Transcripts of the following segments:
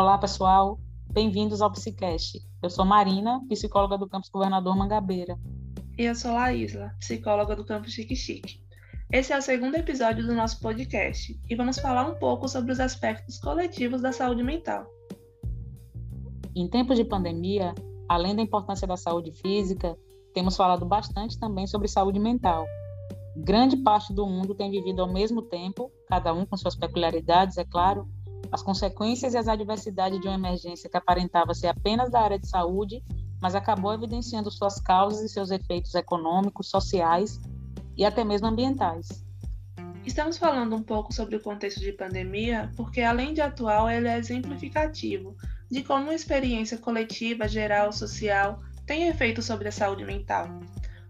Olá, pessoal. Bem-vindos ao Psicast. Eu sou Marina, psicóloga do campus Governador Mangabeira. E eu sou Laísla, psicóloga do campus Chique Chique. Esse é o segundo episódio do nosso podcast e vamos falar um pouco sobre os aspectos coletivos da saúde mental. Em tempos de pandemia, além da importância da saúde física, temos falado bastante também sobre saúde mental. Grande parte do mundo tem vivido ao mesmo tempo, cada um com suas peculiaridades, é claro, as consequências e as adversidades de uma emergência que aparentava ser apenas da área de saúde, mas acabou evidenciando suas causas e seus efeitos econômicos, sociais e até mesmo ambientais. Estamos falando um pouco sobre o contexto de pandemia porque, além de atual, ele é exemplificativo de como uma experiência coletiva, geral, social tem efeito sobre a saúde mental.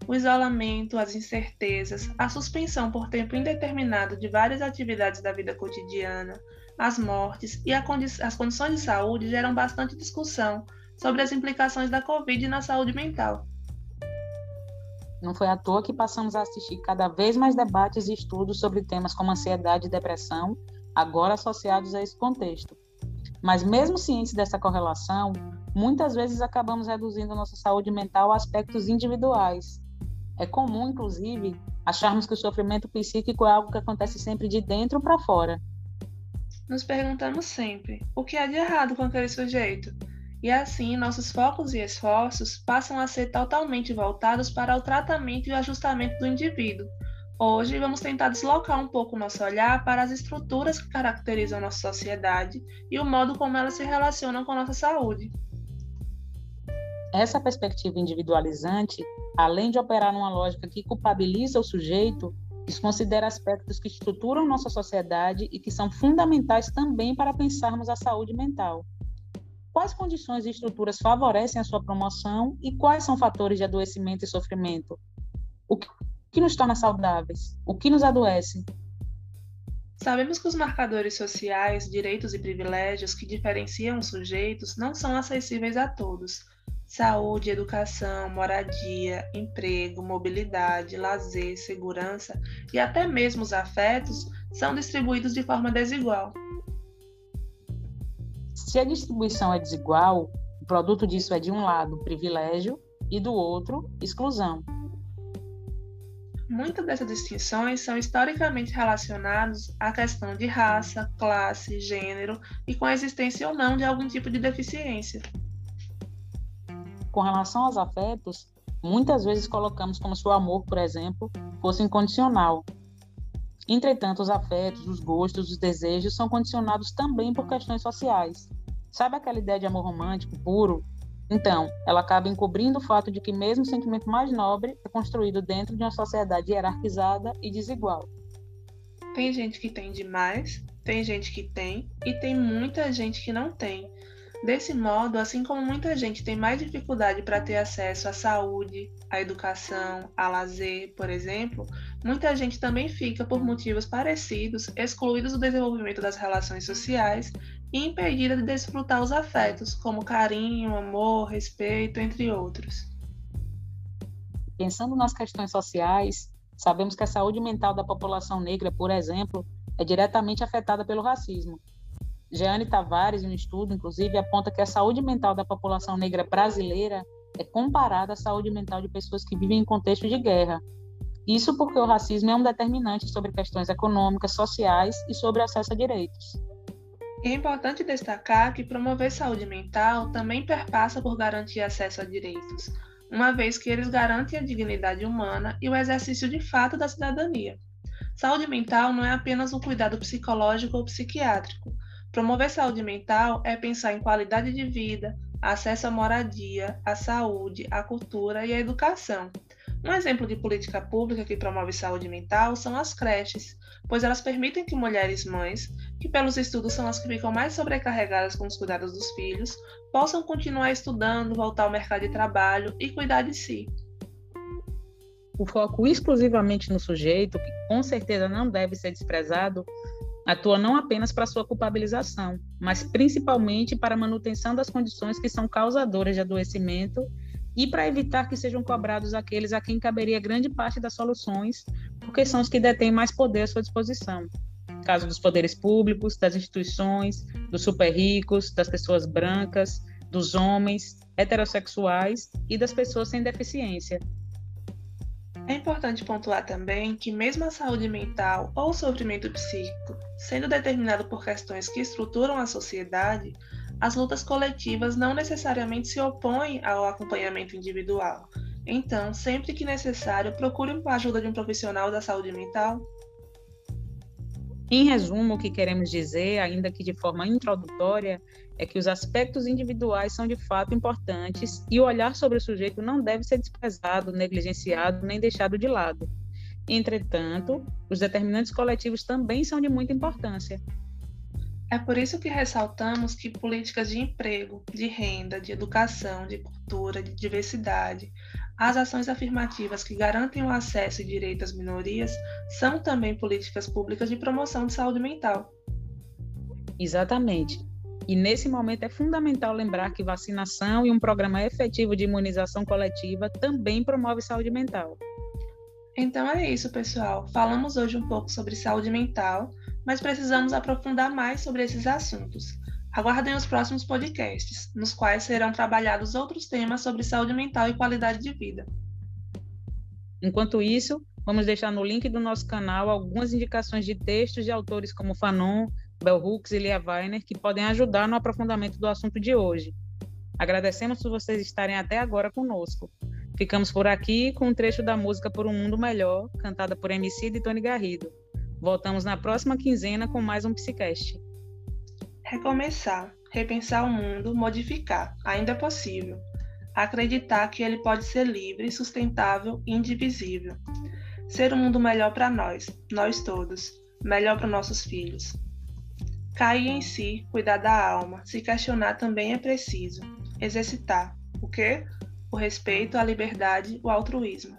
O isolamento, as incertezas, a suspensão por tempo indeterminado de várias atividades da vida cotidiana, as mortes e condi as condições de saúde geram bastante discussão sobre as implicações da Covid na saúde mental. Não foi à toa que passamos a assistir cada vez mais debates e estudos sobre temas como ansiedade e depressão, agora associados a esse contexto. Mas, mesmo cientes dessa correlação, muitas vezes acabamos reduzindo nossa saúde mental a aspectos individuais. É comum, inclusive, acharmos que o sofrimento psíquico é algo que acontece sempre de dentro para fora, nos perguntamos sempre: o que há de errado com aquele sujeito? E assim, nossos focos e esforços passam a ser totalmente voltados para o tratamento e o ajustamento do indivíduo. Hoje, vamos tentar deslocar um pouco nosso olhar para as estruturas que caracterizam nossa sociedade e o modo como elas se relacionam com nossa saúde. Essa perspectiva individualizante, além de operar numa lógica que culpabiliza o sujeito, Desconsidera aspectos que estruturam nossa sociedade e que são fundamentais também para pensarmos a saúde mental. Quais condições e estruturas favorecem a sua promoção e quais são fatores de adoecimento e sofrimento? O que nos torna saudáveis? O que nos adoece? Sabemos que os marcadores sociais, direitos e privilégios que diferenciam os sujeitos não são acessíveis a todos saúde, educação, moradia, emprego, mobilidade, lazer, segurança e até mesmo os afetos são distribuídos de forma desigual. Se a distribuição é desigual, o produto disso é de um lado privilégio e do outro exclusão. Muitas dessas distinções são historicamente relacionadas à questão de raça, classe, gênero e com a existência ou não de algum tipo de deficiência com relação aos afetos, muitas vezes colocamos como se o amor, por exemplo, fosse incondicional. Entretanto, os afetos, os gostos, os desejos são condicionados também por questões sociais. Sabe aquela ideia de amor romântico puro? Então, ela acaba encobrindo o fato de que mesmo o sentimento mais nobre é construído dentro de uma sociedade hierarquizada e desigual. Tem gente que tem demais, tem gente que tem e tem muita gente que não tem. Desse modo, assim como muita gente tem mais dificuldade para ter acesso à saúde, à educação, a lazer, por exemplo, muita gente também fica, por motivos parecidos, excluídos do desenvolvimento das relações sociais e impedida de desfrutar os afetos, como carinho, amor, respeito, entre outros. Pensando nas questões sociais, sabemos que a saúde mental da população negra, por exemplo, é diretamente afetada pelo racismo Jeane Tavares, um estudo, inclusive, aponta que a saúde mental da população negra brasileira é comparada à saúde mental de pessoas que vivem em contexto de guerra. Isso porque o racismo é um determinante sobre questões econômicas, sociais e sobre acesso a direitos. É importante destacar que promover saúde mental também perpassa por garantir acesso a direitos, uma vez que eles garantem a dignidade humana e o exercício de fato da cidadania. Saúde mental não é apenas um cuidado psicológico ou psiquiátrico, Promover saúde mental é pensar em qualidade de vida, acesso à moradia, à saúde, à cultura e à educação. Um exemplo de política pública que promove saúde mental são as creches, pois elas permitem que mulheres mães, que pelos estudos são as que ficam mais sobrecarregadas com os cuidados dos filhos, possam continuar estudando, voltar ao mercado de trabalho e cuidar de si. O foco exclusivamente no sujeito, que com certeza não deve ser desprezado, atua não apenas para sua culpabilização, mas principalmente para a manutenção das condições que são causadoras de adoecimento e para evitar que sejam cobrados aqueles a quem caberia grande parte das soluções, porque são os que detêm mais poder à sua disposição. caso dos poderes públicos, das instituições, dos super ricos, das pessoas brancas, dos homens heterossexuais e das pessoas sem deficiência. É importante pontuar também que, mesmo a saúde mental ou o sofrimento psíquico sendo determinado por questões que estruturam a sociedade, as lutas coletivas não necessariamente se opõem ao acompanhamento individual. Então, sempre que necessário, procure a ajuda de um profissional da saúde mental. Em resumo, o que queremos dizer, ainda que de forma introdutória, é que os aspectos individuais são de fato importantes e o olhar sobre o sujeito não deve ser desprezado, negligenciado nem deixado de lado. Entretanto, os determinantes coletivos também são de muita importância. É por isso que ressaltamos que políticas de emprego, de renda, de educação, de cultura, de diversidade, as ações afirmativas que garantem o acesso e direito às minorias são também políticas públicas de promoção de saúde mental. Exatamente. E nesse momento é fundamental lembrar que vacinação e um programa efetivo de imunização coletiva também promove saúde mental. Então é isso, pessoal. Falamos hoje um pouco sobre saúde mental, mas precisamos aprofundar mais sobre esses assuntos. Aguardem os próximos podcasts, nos quais serão trabalhados outros temas sobre saúde mental e qualidade de vida. Enquanto isso, vamos deixar no link do nosso canal algumas indicações de textos de autores como Fanon, Bell Hooks e Lia Weiner que podem ajudar no aprofundamento do assunto de hoje. Agradecemos por vocês estarem até agora conosco. Ficamos por aqui com um trecho da música Por um Mundo Melhor, cantada por MC e Tony Garrido. Voltamos na próxima quinzena com mais um Psicast. Recomeçar, repensar o mundo, modificar, ainda é possível. Acreditar que ele pode ser livre, sustentável e indivisível. Ser um mundo melhor para nós, nós todos, melhor para nossos filhos. Cair em si, cuidar da alma, se questionar também é preciso. Exercitar. O quê? O respeito, a liberdade, o altruísmo.